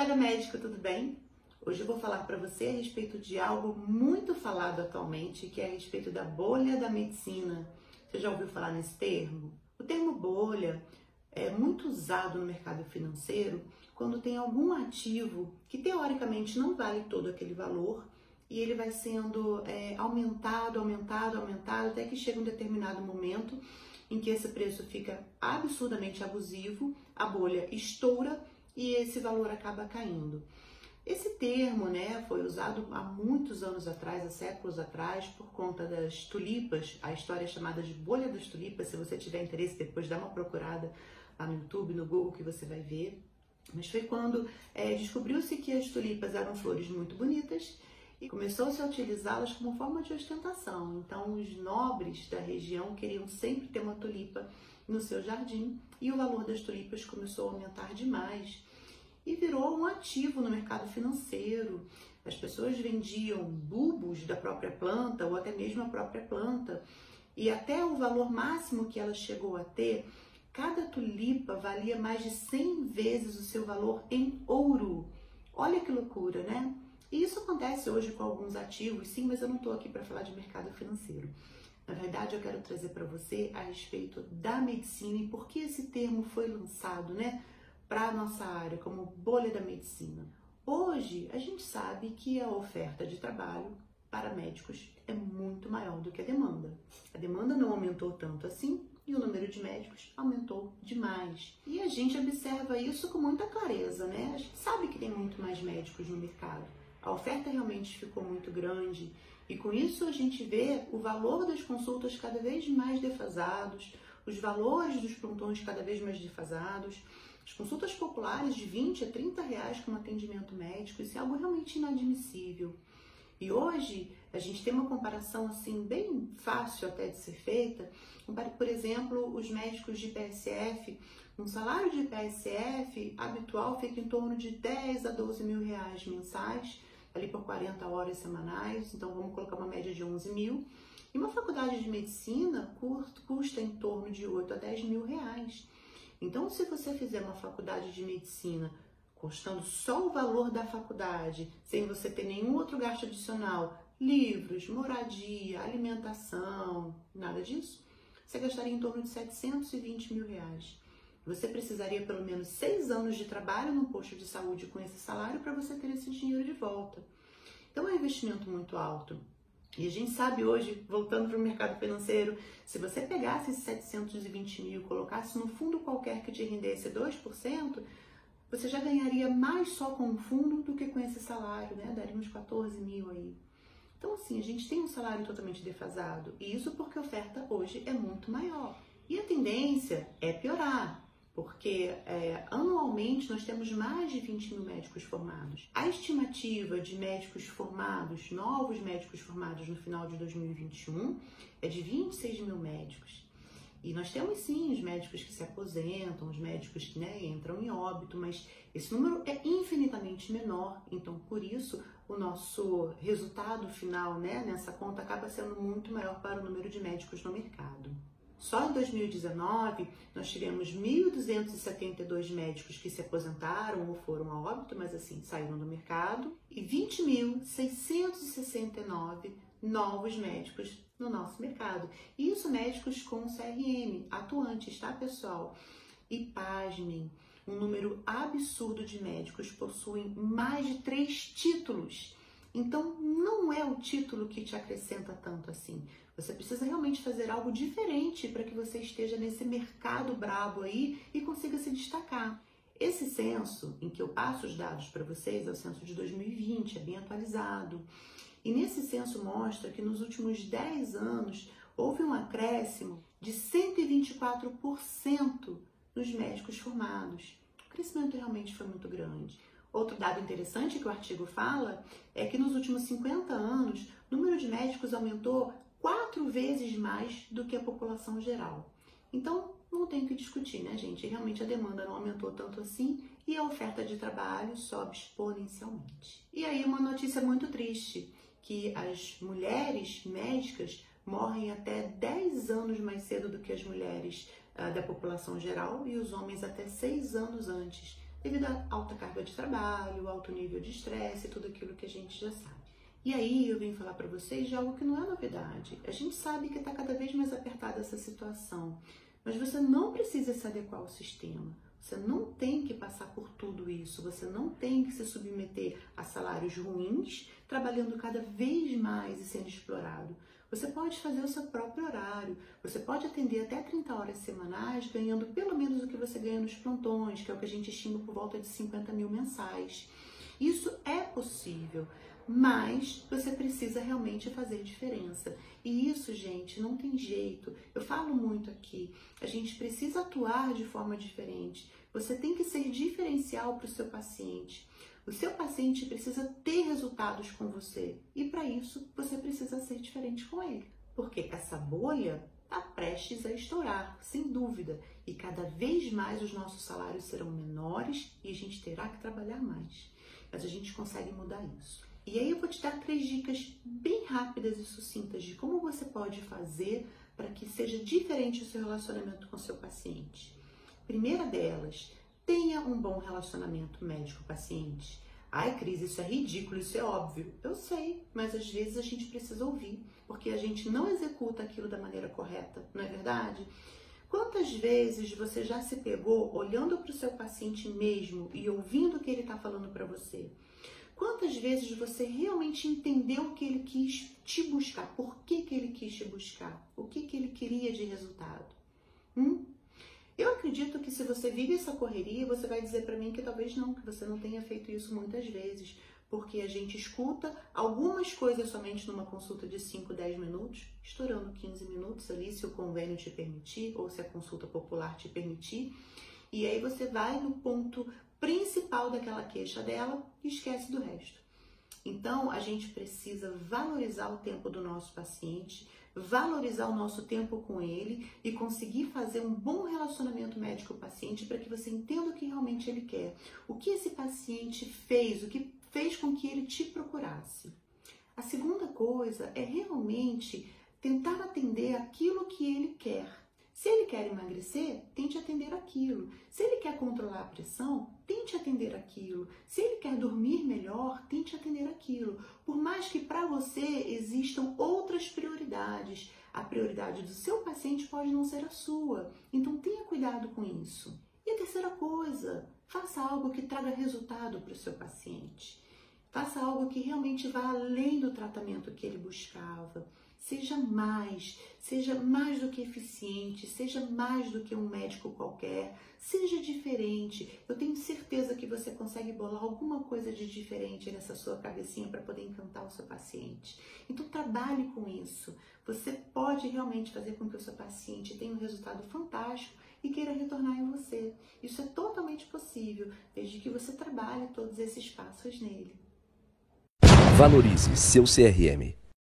colega médico, tudo bem? Hoje eu vou falar para você a respeito de algo muito falado atualmente, que é a respeito da bolha da medicina. Você já ouviu falar nesse termo? O termo bolha é muito usado no mercado financeiro quando tem algum ativo que teoricamente não vale todo aquele valor e ele vai sendo é, aumentado, aumentado, aumentado, até que chega um determinado momento em que esse preço fica absurdamente abusivo, a bolha estoura e esse valor acaba caindo. Esse termo, né, foi usado há muitos anos atrás, há séculos atrás, por conta das tulipas, a história é chamada de bolha das tulipas. Se você tiver interesse, depois dá uma procurada lá no YouTube, no Google, que você vai ver. Mas foi quando é, descobriu-se que as tulipas eram flores muito bonitas e começou-se a utilizá-las como forma de ostentação. Então, os nobres da região queriam sempre ter uma tulipa no seu jardim e o valor das tulipas começou a aumentar demais e virou um ativo no mercado financeiro. As pessoas vendiam bulbos da própria planta ou até mesmo a própria planta. E até o valor máximo que ela chegou a ter, cada tulipa valia mais de 100 vezes o seu valor em ouro. Olha que loucura, né? E isso acontece hoje com alguns ativos, sim, mas eu não estou aqui para falar de mercado financeiro. Na verdade, eu quero trazer para você a respeito da medicina e por que esse termo foi lançado, né, para a nossa área como bolha da medicina. Hoje, a gente sabe que a oferta de trabalho para médicos é muito maior do que a demanda. A demanda não aumentou tanto assim e o número de médicos aumentou demais. E a gente observa isso com muita clareza, né? A gente sabe que tem muito mais médicos no mercado. A oferta realmente ficou muito grande e com isso a gente vê o valor das consultas cada vez mais defasados, os valores dos plantões cada vez mais defasados, as consultas populares de 20 a 30 reais com atendimento médico, isso é algo realmente inadmissível. E hoje a gente tem uma comparação assim bem fácil até de ser feita. Por exemplo, os médicos de PSF, um salário de PSF habitual fica em torno de 10 a 12 mil reais mensais ali por 40 horas semanais, então vamos colocar uma média de 11 mil. E uma faculdade de medicina custa em torno de 8 a 10 mil reais. Então, se você fizer uma faculdade de medicina custando só o valor da faculdade, sem você ter nenhum outro gasto adicional, livros, moradia, alimentação, nada disso, você gastaria em torno de 720 mil reais. Você precisaria pelo menos seis anos de trabalho no posto de saúde com esse salário para você ter esse dinheiro de volta. Então é um investimento muito alto. E a gente sabe hoje, voltando para o mercado financeiro, se você pegasse esses 720 mil e colocasse no fundo qualquer que te rendesse 2%, você já ganharia mais só com o fundo do que com esse salário, né? Daria uns 14 mil aí. Então, assim, a gente tem um salário totalmente defasado. E isso porque a oferta hoje é muito maior. E a tendência é piorar porque é, anualmente nós temos mais de 20 mil médicos formados. A estimativa de médicos formados, novos médicos formados no final de 2021, é de 26 mil médicos. E nós temos sim os médicos que se aposentam, os médicos que né, entram em óbito, mas esse número é infinitamente menor. Então, por isso, o nosso resultado final né, nessa conta acaba sendo muito maior para o número de médicos no mercado. Só em 2019, nós tivemos 1.272 médicos que se aposentaram ou foram a óbito, mas assim, saíram do mercado, e 20.669 novos médicos no nosso mercado. Isso médicos com CRM, atuantes, tá, pessoal? E pasmem, um número absurdo de médicos possuem mais de três títulos então, não é o título que te acrescenta tanto assim. Você precisa realmente fazer algo diferente para que você esteja nesse mercado brabo aí e consiga se destacar. Esse censo, em que eu passo os dados para vocês, é o censo de 2020, é bem atualizado. E nesse censo mostra que nos últimos 10 anos houve um acréscimo de 124% nos médicos formados. O crescimento realmente foi muito grande. Outro dado interessante que o artigo fala é que nos últimos 50 anos, o número de médicos aumentou quatro vezes mais do que a população geral. Então, não tem que discutir, né, gente? Realmente a demanda não aumentou tanto assim e a oferta de trabalho sobe exponencialmente. E aí, uma notícia muito triste: que as mulheres médicas morrem até 10 anos mais cedo do que as mulheres uh, da população geral e os homens até 6 anos antes devido à alta carga de trabalho, alto nível de estresse, tudo aquilo que a gente já sabe. E aí eu vim falar para vocês de algo que não é novidade. A gente sabe que está cada vez mais apertada essa situação, mas você não precisa se adequar ao sistema. Você não tem que passar por tudo isso, você não tem que se submeter a salários ruins, trabalhando cada vez mais e sendo explorado. Você pode fazer o seu próprio horário, você pode atender até 30 horas semanais, ganhando pelo menos o que você ganha nos plantões, que é o que a gente estima por volta de 50 mil mensais. Isso é possível, mas você precisa realmente fazer diferença. E isso, gente, não tem jeito. Eu falo muito aqui. A gente precisa atuar de forma diferente. Você tem que ser diferencial para o seu paciente. O seu paciente precisa ter resultados com você e para isso você precisa ser diferente com ele. Porque essa bolha está prestes a estourar, sem dúvida, e cada vez mais os nossos salários serão menores e a gente terá que trabalhar mais. Mas a gente consegue mudar isso. E aí eu vou te dar três dicas bem rápidas e sucintas de como você pode fazer para que seja diferente o seu relacionamento com o seu paciente. Primeira delas, tenha um bom relacionamento médico-paciente. Ai, Cris, isso é ridículo, isso é óbvio. Eu sei, mas às vezes a gente precisa ouvir, porque a gente não executa aquilo da maneira correta, não é verdade? Quantas vezes você já se pegou olhando para o seu paciente mesmo e ouvindo o que ele está falando para você? Quantas vezes você realmente entendeu o que ele quis te buscar? Por que, que ele quis te buscar? O que, que ele queria de resultado? Hum? Eu acredito que se você vive essa correria, você vai dizer para mim que talvez não, que você não tenha feito isso muitas vezes, porque a gente escuta algumas coisas somente numa consulta de 5, 10 minutos, estourando 15 minutos ali, se o convênio te permitir ou se a consulta popular te permitir. E aí você vai no ponto principal daquela queixa dela e esquece do resto. Então, a gente precisa valorizar o tempo do nosso paciente, valorizar o nosso tempo com ele e conseguir fazer um bom relacionamento médico-paciente para que você entenda o que realmente ele quer. O que esse paciente fez, o que fez com que ele te procurasse. A segunda coisa é realmente tentar atender aquilo que ele quer. Se ele quer emagrecer, tente atender aquilo. Se ele quer controlar a pressão, tente atender aquilo. Se ele quer dormir melhor, tente atender aquilo. Por mais que para você existam outras prioridades, a prioridade do seu paciente pode não ser a sua. Então tenha cuidado com isso. E a terceira coisa, faça algo que traga resultado para o seu paciente. Faça algo que realmente vá além do tratamento que ele buscava. Seja mais, seja mais do que eficiente, seja mais do que um médico qualquer, seja diferente. Eu tenho certeza que você consegue bolar alguma coisa de diferente nessa sua cabecinha para poder encantar o seu paciente. Então trabalhe com isso. Você pode realmente fazer com que o seu paciente tenha um resultado fantástico e queira retornar em você. Isso é totalmente possível, desde que você trabalhe todos esses passos nele. Valorize seu CRM.